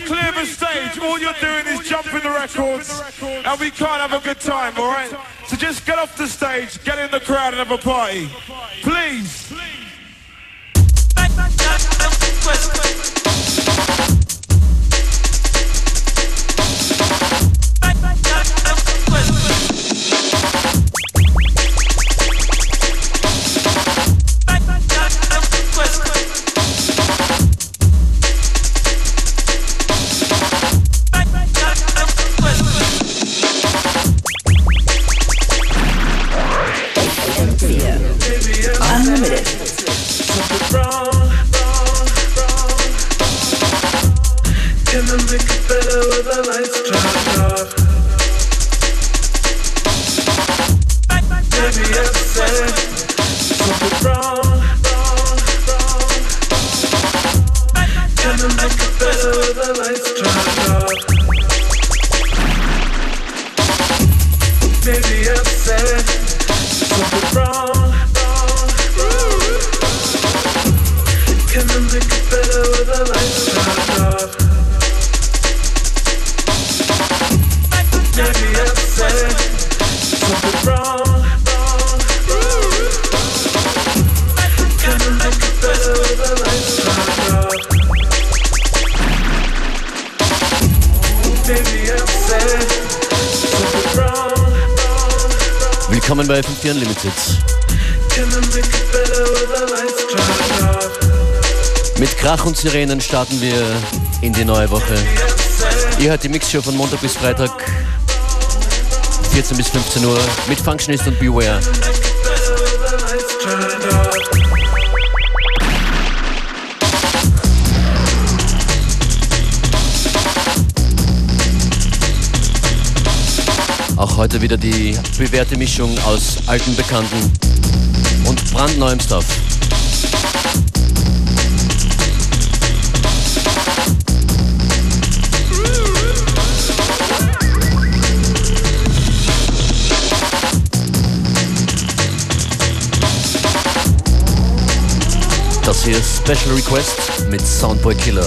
clear the stage. All you're doing is jumping the records, and we can't have a good time, all right? So just get off the stage, get in the crowd, and have a party, please. Mit Krach und Sirenen starten wir in die neue Woche. Ihr hört die Mixshow von Montag bis Freitag, 14 bis 15 Uhr, mit Functionist und Beware. Auch heute wieder die bewährte Mischung aus alten Bekannten und brandneuem Stuff. Hier Special Request mit Soundboy Killer.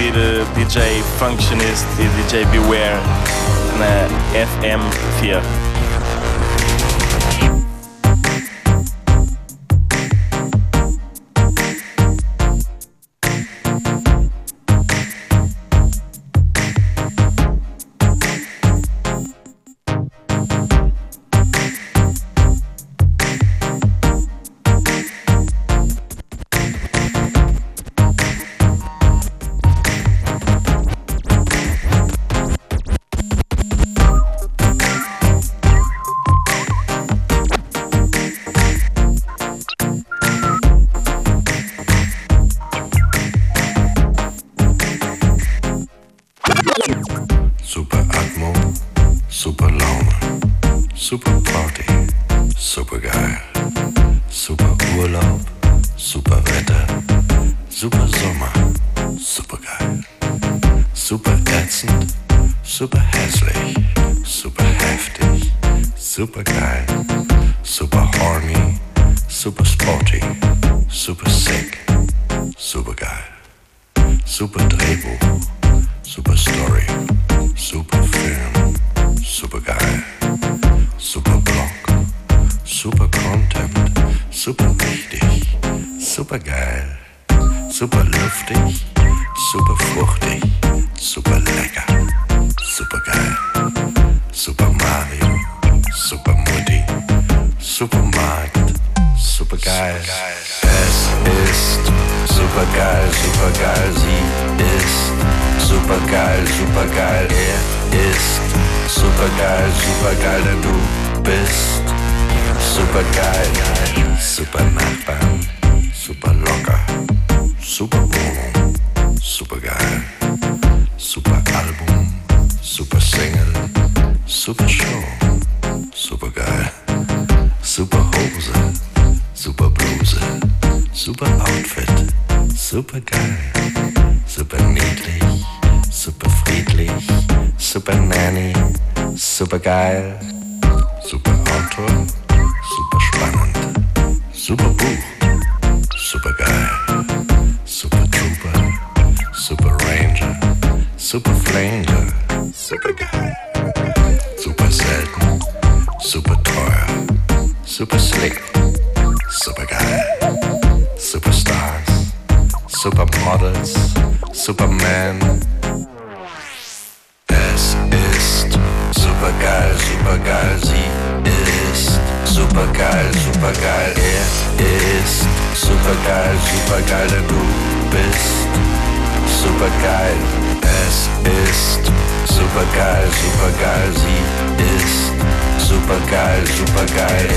The DJ Functionist, the DJ Beware na FM fear. Super geil, super horny, super sporty, super sick, super geil, super Drehbuch, super Story, super Film, super geil, super Blog, super Content, super wichtig, super geil, super luftig, super fruchtig, super lecker, geil, super geil, sie ist super geil, super geil, er ist super geil, super geil, denn du bist super geil, super super geil, super niedlich, super friedlich, super Nanny, super geil, supergeil, sie ist supergeil, supergeil, er ist supergeil, supergeil, denn du bist supergeil, es ist supergeil, supergeil, sie ist supergeil, supergeil,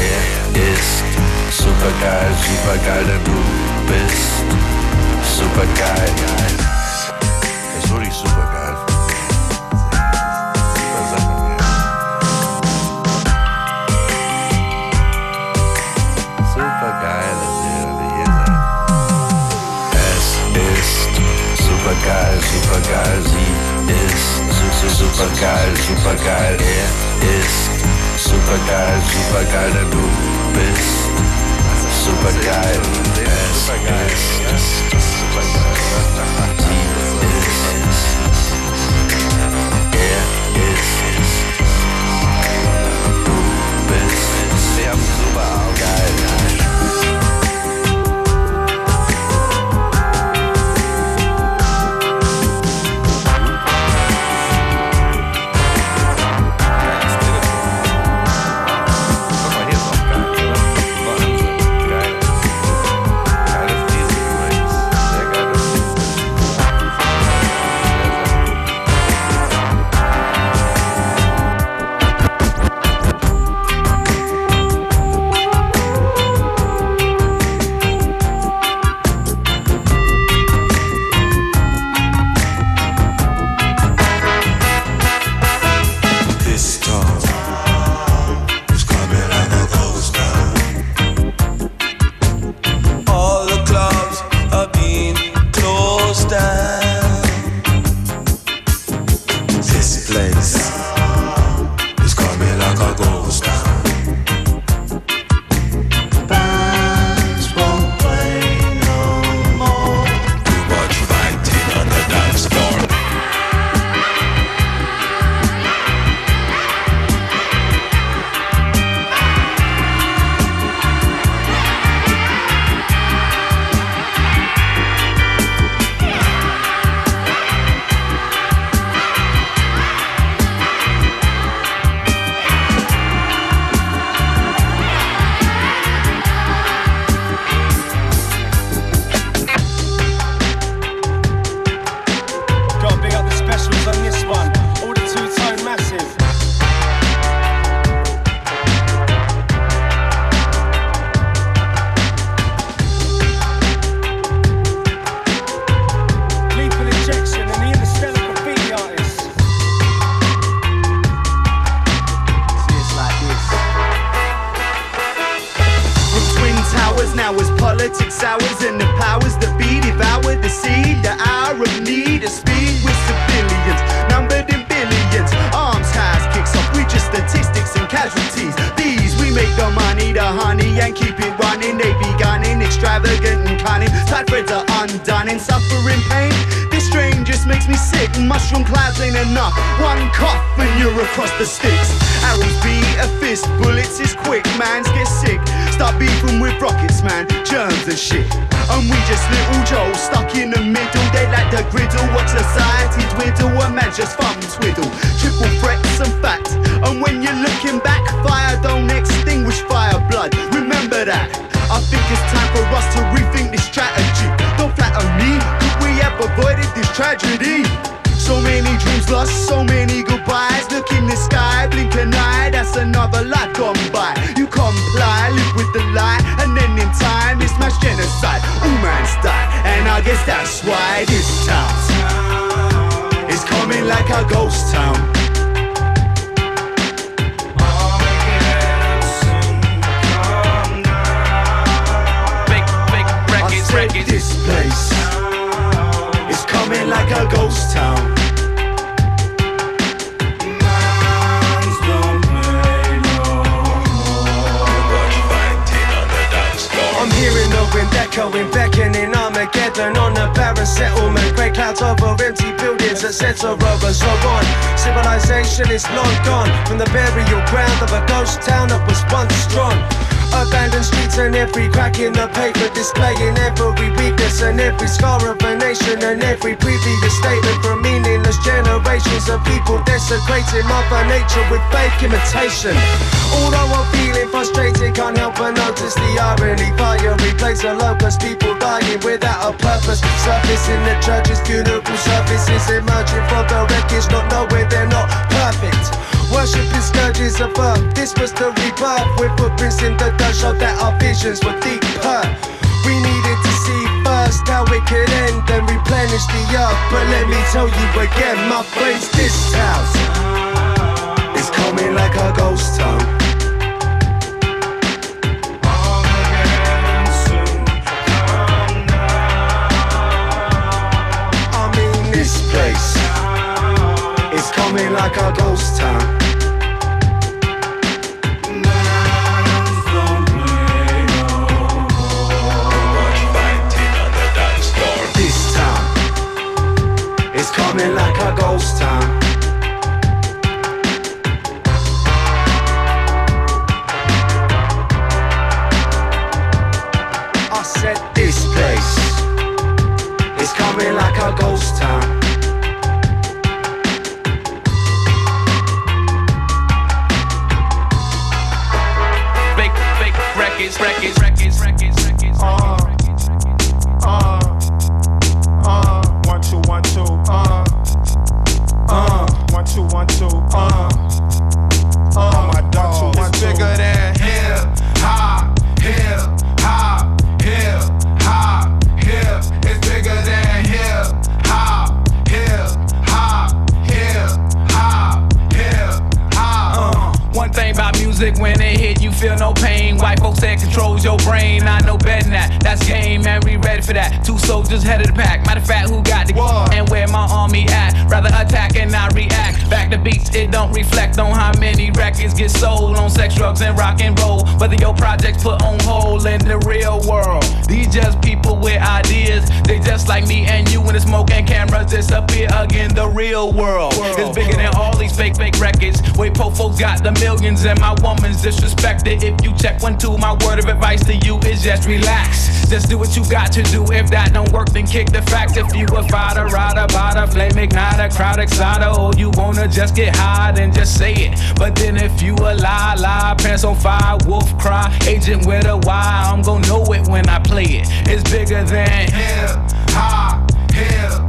er ist supergeil, supergeil, denn du bist supergeil. Es ist wirklich super. Super geil, super geil, sie ist su su super geil, super geil, er ist super geil, super geil, denn du bist super geil. Es ist super geil. In suffering pain. This strain just makes me sick. Mushroom clouds ain't enough. One cough and you're across the sticks. Arrows beat a fist, bullets is quick. Mans get sick. Start beefing with rockets, man. Germs and shit. And we just little Joe stuck in the middle. They like the griddle. Watch society dwindle. A man just fun twiddle. Triple threats and facts. And when you're looking back, tragedy? So many dreams lost, so many goodbyes. Look in the sky, blink an eye, that's another life gone by. You comply, live with the lie, and then in time it's mass genocide. All man's die, and I guess that's why this town is coming like a ghost town. Is coming like a ghost town. I'm hearing the wind echoing, beckoning Armageddon on the barren settlement. Grey clouds over empty buildings, etc. And so on. Civilization is long gone from the burial ground of a ghost town that was once strong. Abandoned streets and every crack in the pavement displaying every weakness and every scar of a nation and every previous statement from meaningless generations of people desecrating Mother Nature with fake imitation. Although I'm feeling frustrated, can't help but notice the irony. Fire replace the locust, people dying without a purpose. Surface in the churches, funeral services emerging from the wreckage, not knowing they're not perfect. Worshipping scourges earth. This was the rebirth with footprints in the dirt, showed that our visions were deeper. We needed to see first how it could end and replenish the earth. But let me tell you again, my friends, this house is coming like a ghost town. I mean, this place is coming like a ghost town. Like a feel no pain. White folks that controls your brain. I know better than that. That's game, man. We ready for that. Two soldiers head of the pack. Matter of fact, who got the What? and where my army at? Rather attack and not react. Back to beats, it don't reflect on how many records get sold on sex, drugs, and rock and roll. Whether your projects put on hold in the real world. These just people with ideas. They just like me and you when the smoke and cameras disappear again. The real world is bigger than all these fake, fake records. Wait, po folks got the millions and my woman's disrespected. If you check one, two, my word of advice to you is just relax. Just do what you got to do. If that don't work, then kick the facts. If you a fighter, rider, bada, flame igniter, crowd exciter, oh, you wanna just get high, then just say it. But then if you a lie, lie, pants on fire, wolf cry, agent with a why, I'm gonna know it when I play it. It's bigger than hip hop, hip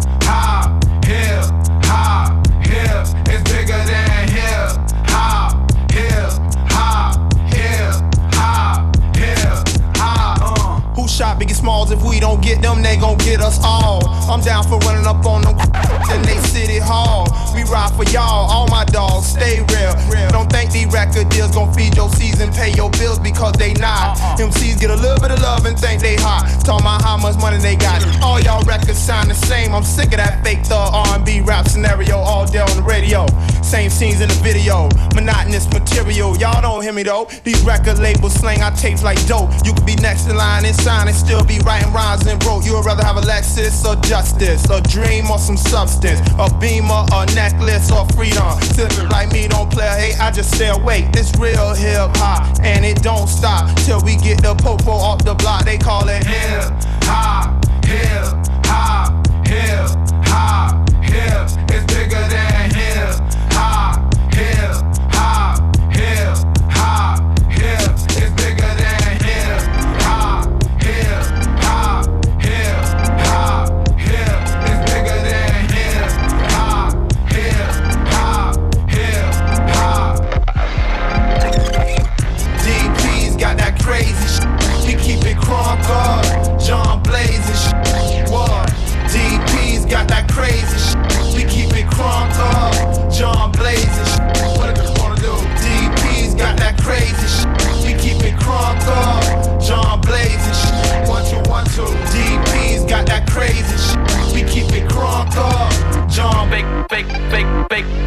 shot Biggie Smalls? If we don't get them, they gon' get us all. I'm down for running up on them in they city hall. We ride for y'all, all my dogs, stay real. Don't think these record deals gon' feed your season, pay your bills because they not. MCs get a little bit of love and think they hot. Talking about how much money they got. All y'all records sound the same. I'm sick of that fake thug R&B rap scenario all day on the radio. Same scenes in the video. Monotonous material, y'all don't hear me though. These record labels slang our tapes like dope. You could be next in line and sign and still be writing rhymes and broke. You would rather have a Lexus or justice, a dream or some substance, a beamer, a necklace or freedom. Sipping like me don't play hate, I just stay awake. This real hip hop and it don't stop till we get the popo off the block. They call it hip hop, hip hop, hip hop, hip. It's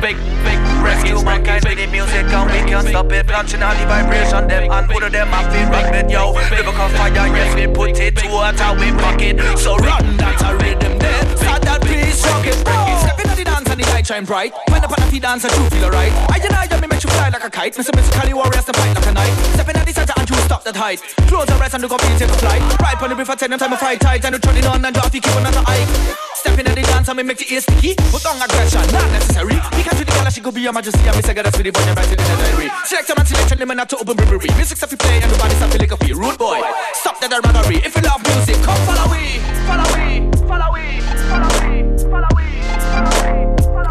fake, fake, Rescue mankind with the music and we can't stop it. Launching all the vibration them and put them I feel rock it yo. Lyrical fire yes we put it to a how we pocket. So run that's a rhythm then. Start that rock it Stepping on the light shine bright. When up on the feet dance and you feel alright. I and I me make you fly like a kite. Mr. Musically warriors to fight like a knight Stepping on the center and you stop that height. Close the rest and look up you take a flight. Right on the river ten time of fight tight And you turn it on and drop you keep another eye Stepping in the dance and me make the ear sticky. Put on aggression, not necessary. We can to the girl she could be your majesty. And me say that's for the bunny right in the diary. Select and selection, them not to open brewery. Music stuff you play and the body stuff you like a feel Rude boy, stop that raggery If you love music, come follow me Follow me, follow me, follow me, follow me,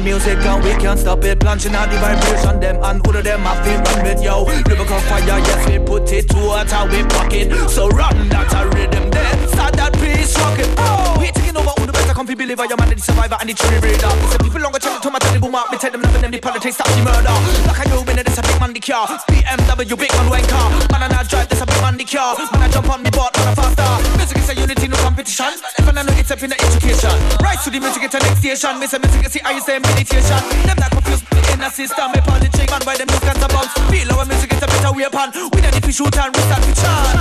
music and we can't stop it. Plunging out the vibration them and all of them I feel run with yo. Lyrical fire yes we put it towards how we pocket. So run that a rhythm then. Start that piece rocket oh. We taking over all the best I can't feel believer. Your man the survivor and the tree breeder Listen people longer check to my tell the boom up Me tell them nothing them the politics stop the murder. Like a you winner this a big man the car BMW big man when car Man and I drive this a big man the car Man I jump on me board man I faster. Music is a unity no competition. If I it's up in the education. Right to the music it's a next station. Me say music is the highest meditation. Them that confused in a system. Me on the chick man why them look at the bounce? Feel our music is a better weapon. We don't need to shoot and we start to chant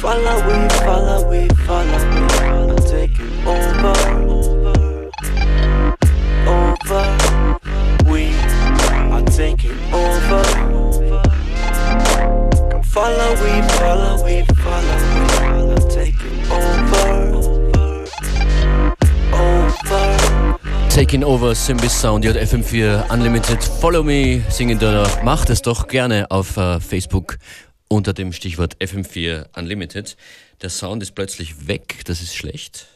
Follow we, follow we, follow we, follow taking over, over. We are taking over. Follow we, follow we, follow we, follow taking over, over. Taking Over, Simbis Sound, JFM4 Unlimited. Follow me, singen danach. Macht es doch gerne auf äh, Facebook unter dem Stichwort FM4 Unlimited. Der Sound ist plötzlich weg, das ist schlecht.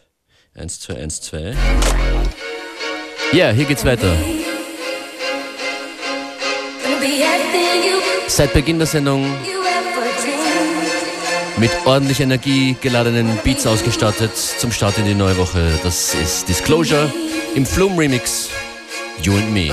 1, 2, 1, 2. Ja, hier geht's weiter. Seit Beginn der Sendung mit ordentlich Energie geladenen Beats ausgestattet zum Start in die neue Woche. Das ist Disclosure im Flume Remix You and Me.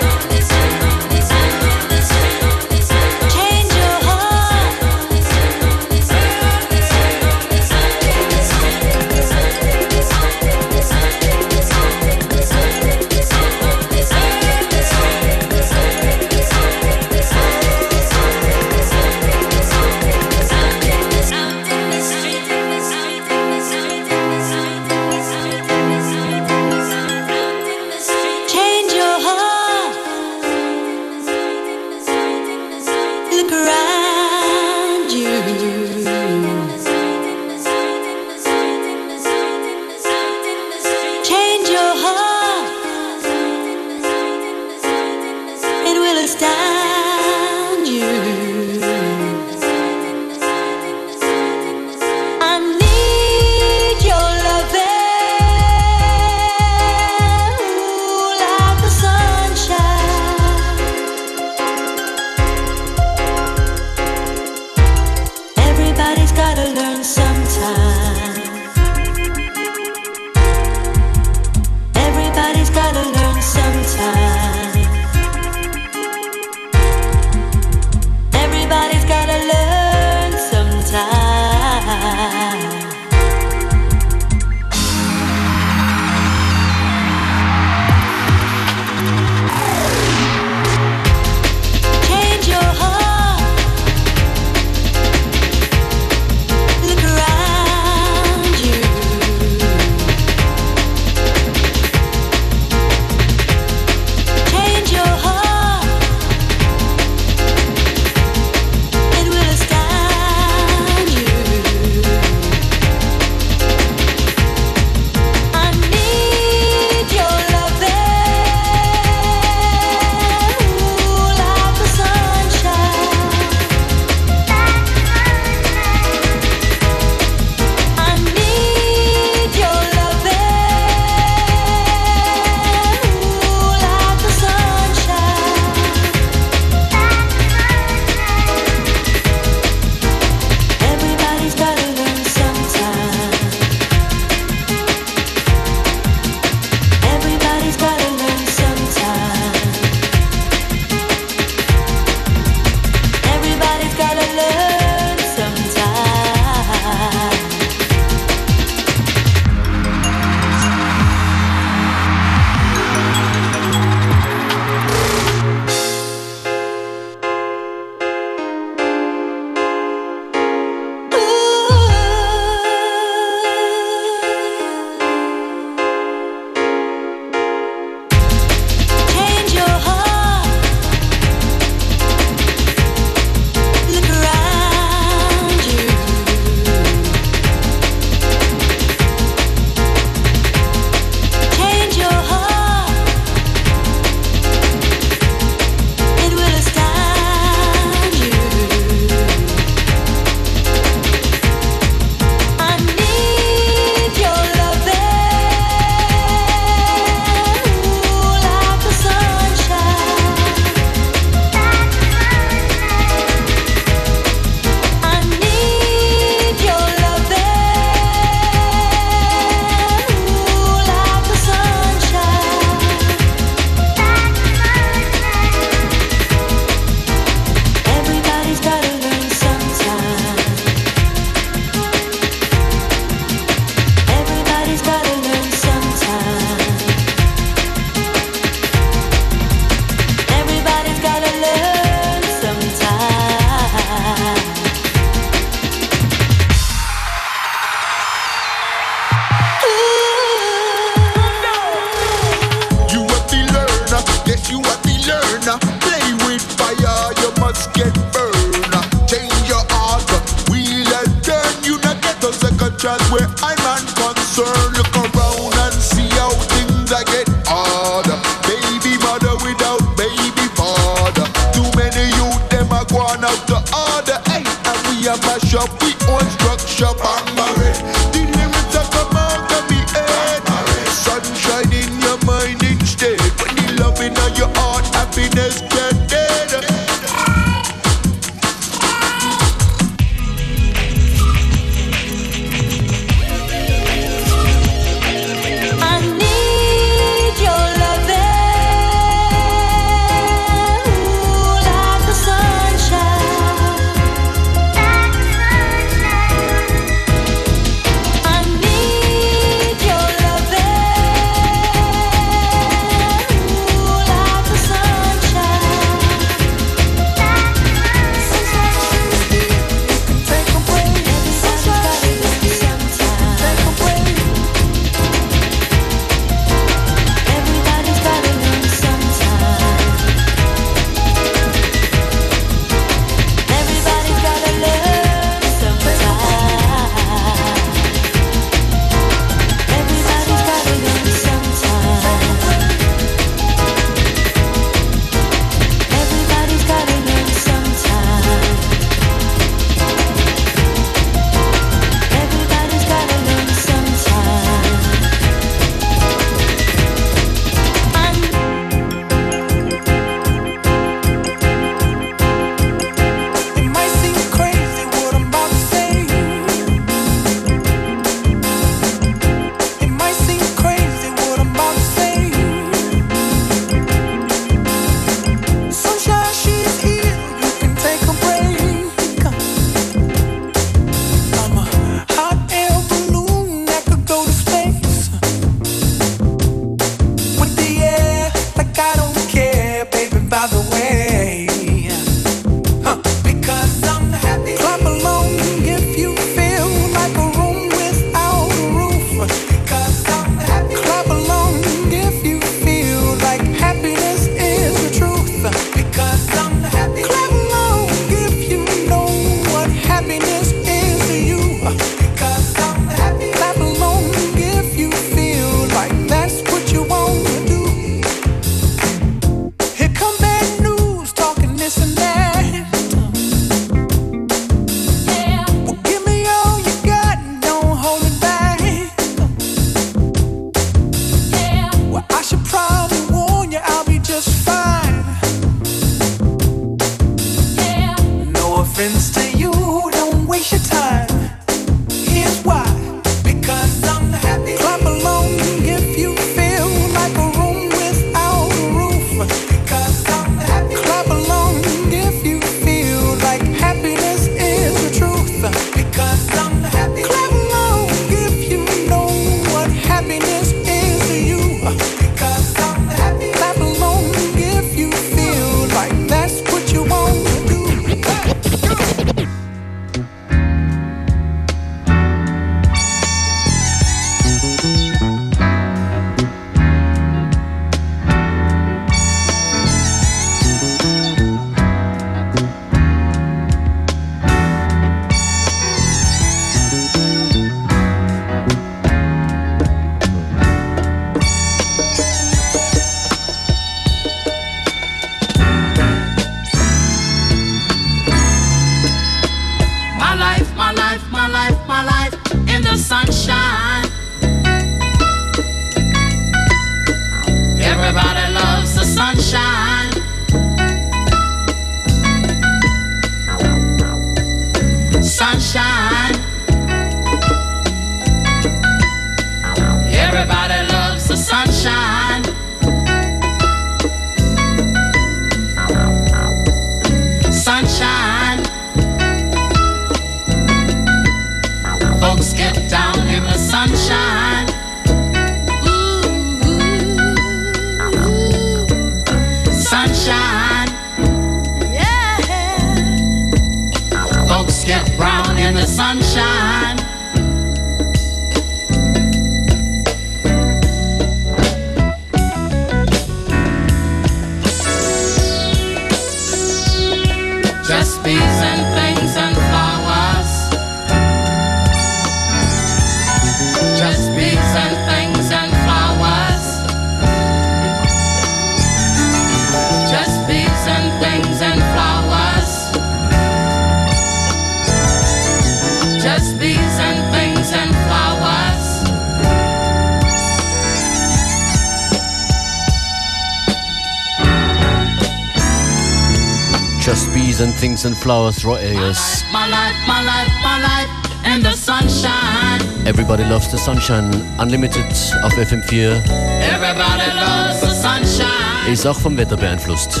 And and Flowers, Roy Ayers. My life, my life, my life in the sunshine. Everybody loves the sunshine. Unlimited auf FM4 Everybody loves the sunshine. ist auch vom Wetter beeinflusst.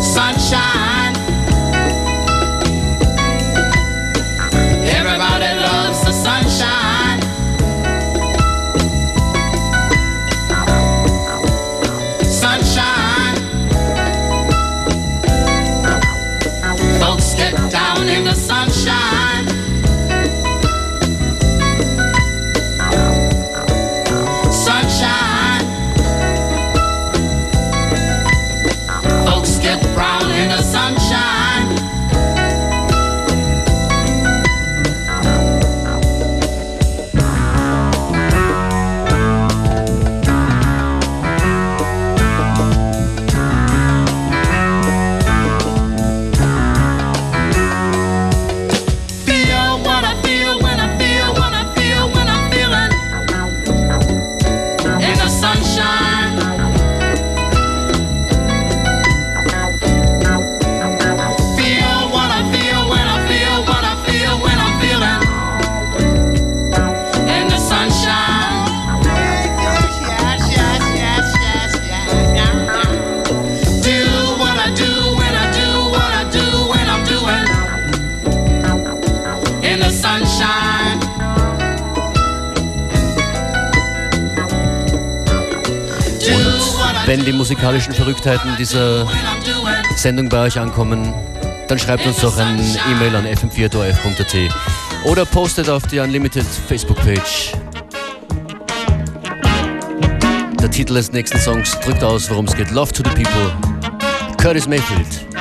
Sunshine. Musikalischen Verrücktheiten dieser Sendung bei euch ankommen, dann schreibt uns doch ein E-Mail an fm4.orf.at oder postet auf die Unlimited Facebook-Page. Der Titel des nächsten Songs drückt aus, worum es geht. Love to the People. Curtis Mayfield.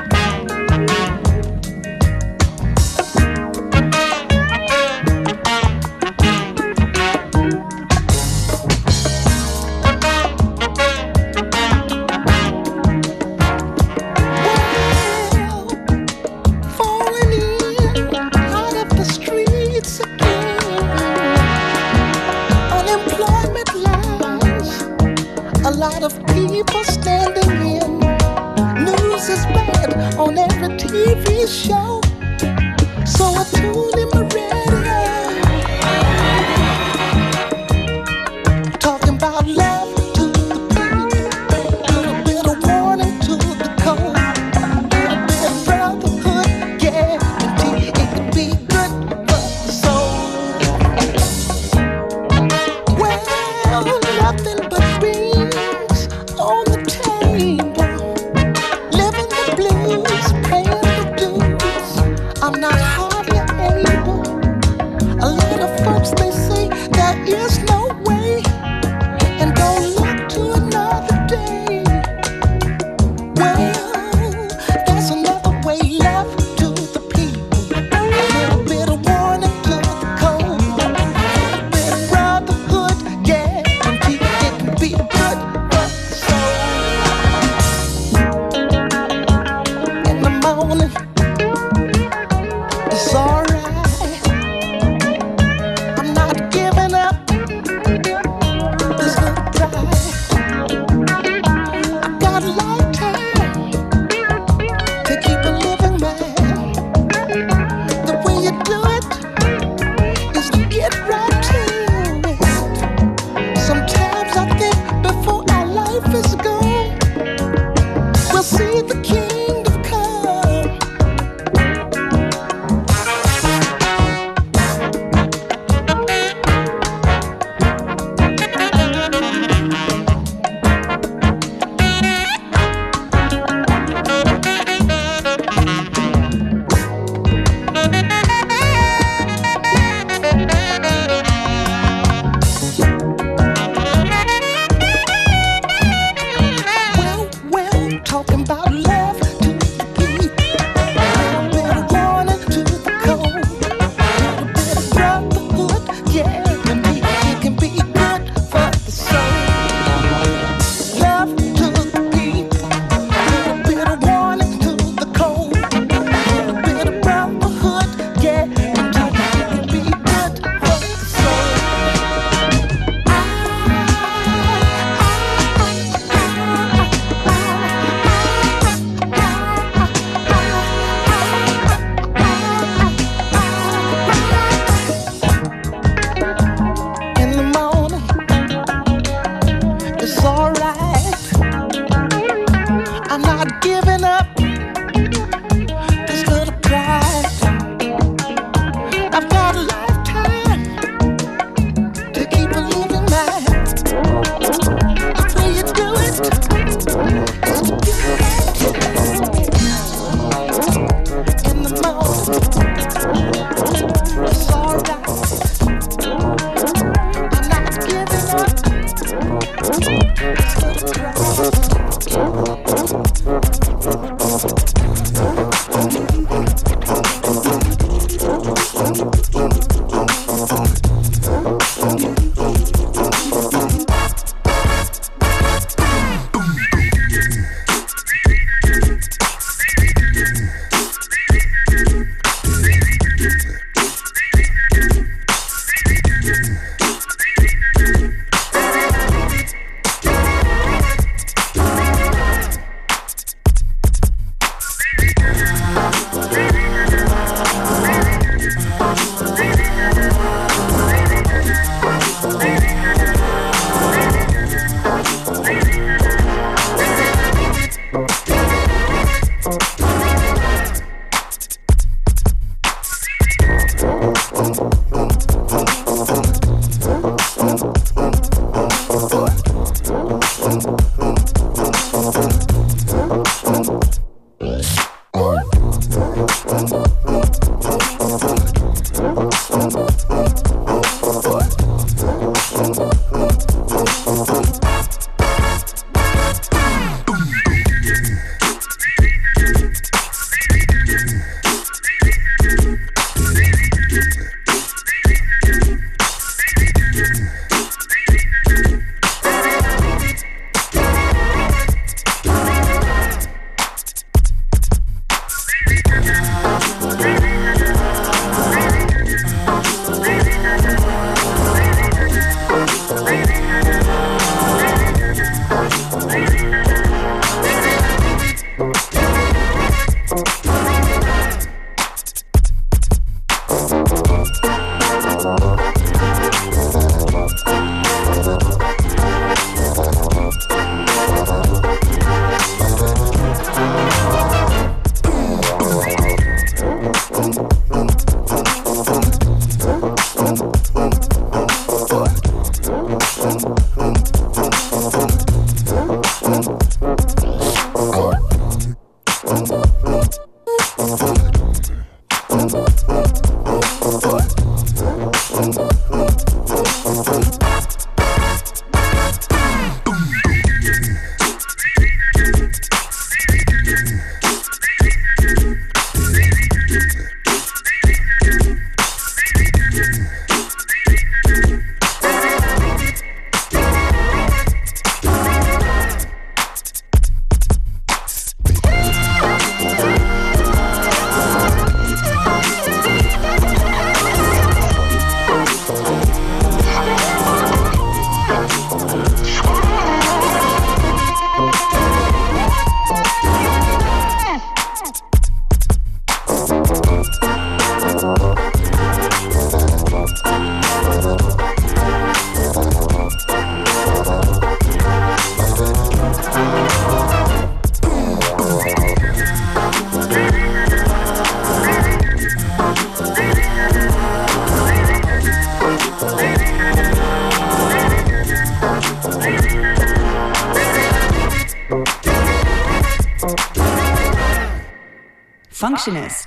Functionist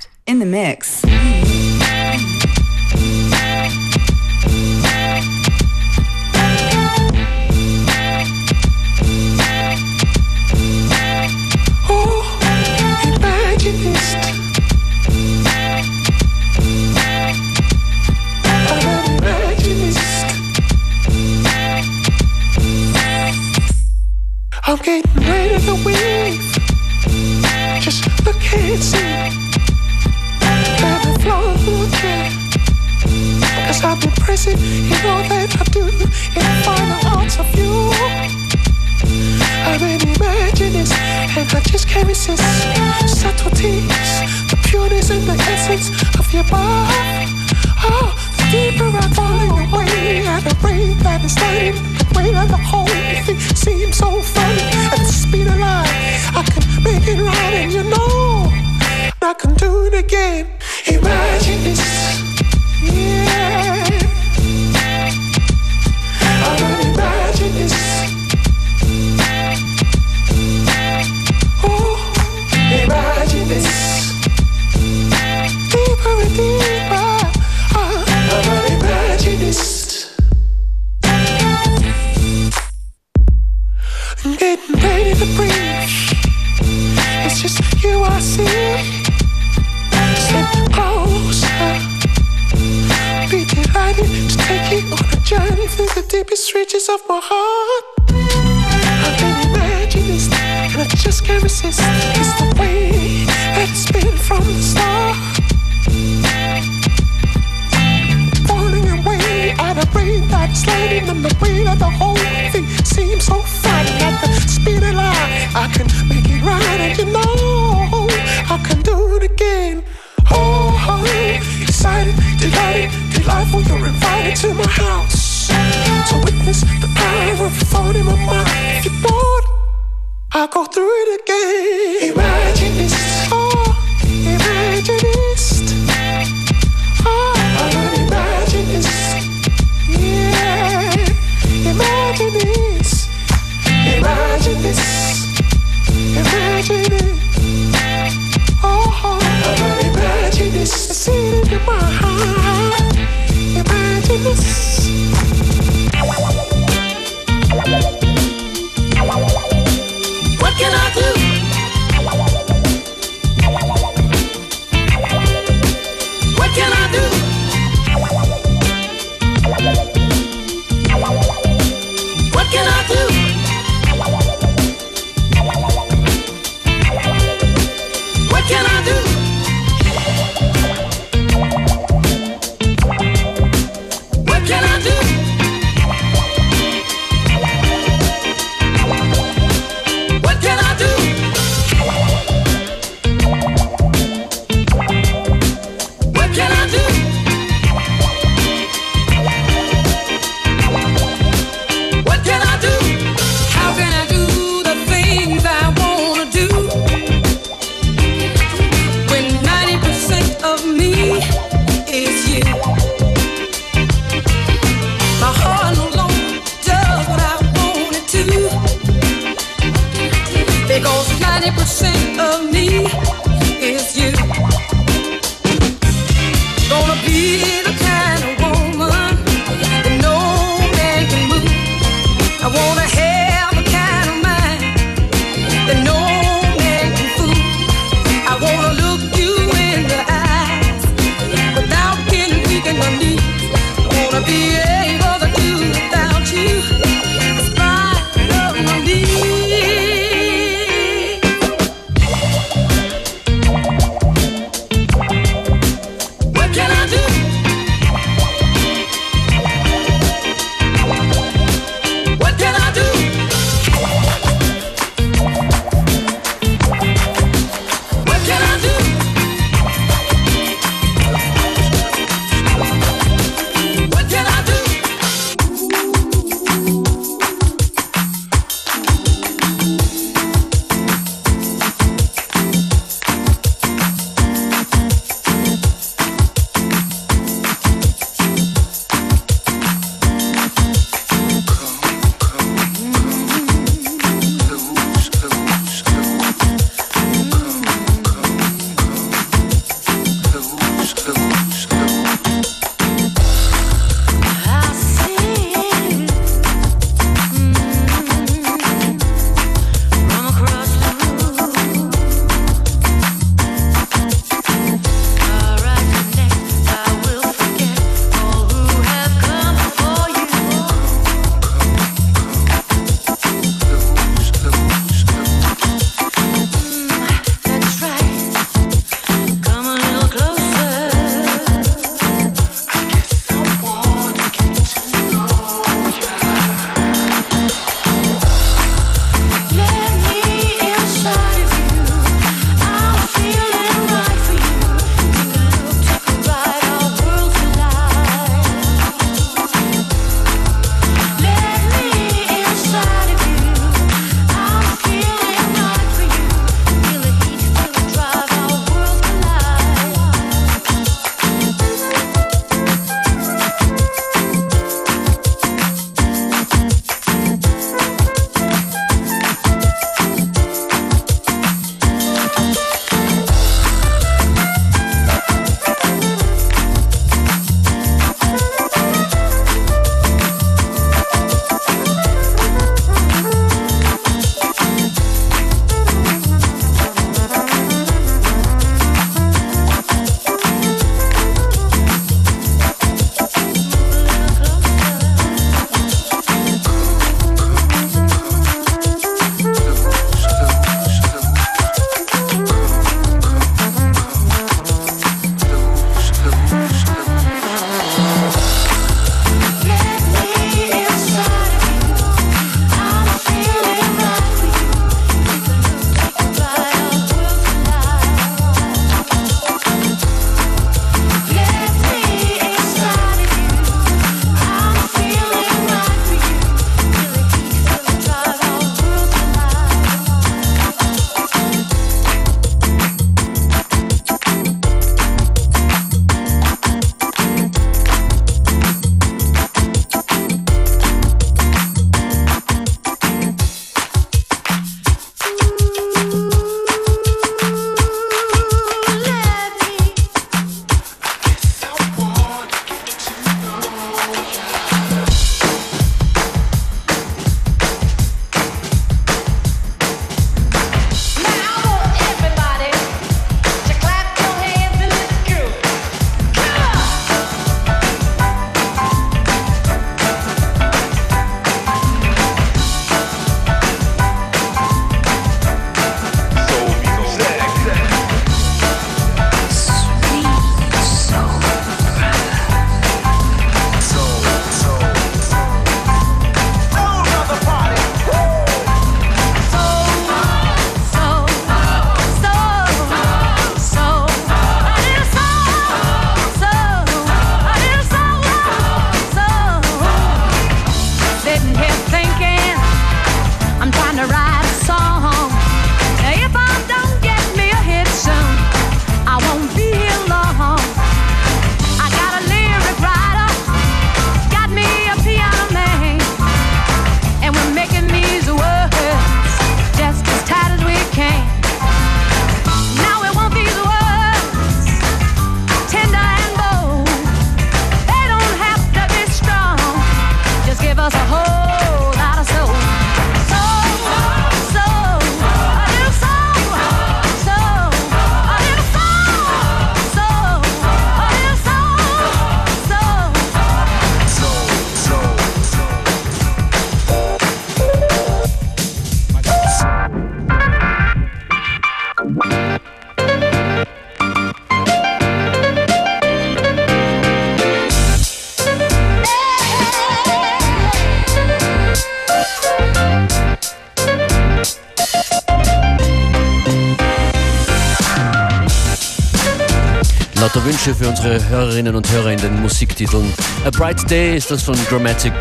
Wünsche für unsere Hörerinnen und Hörer in den Musiktiteln. A Bright Day ist das von Dramatic.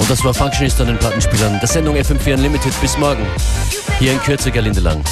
Und das war Functionist an den Plattenspielern. Der Sendung FM4 Unlimited. Bis morgen. Hier in Kürze, Gerlinde Lang.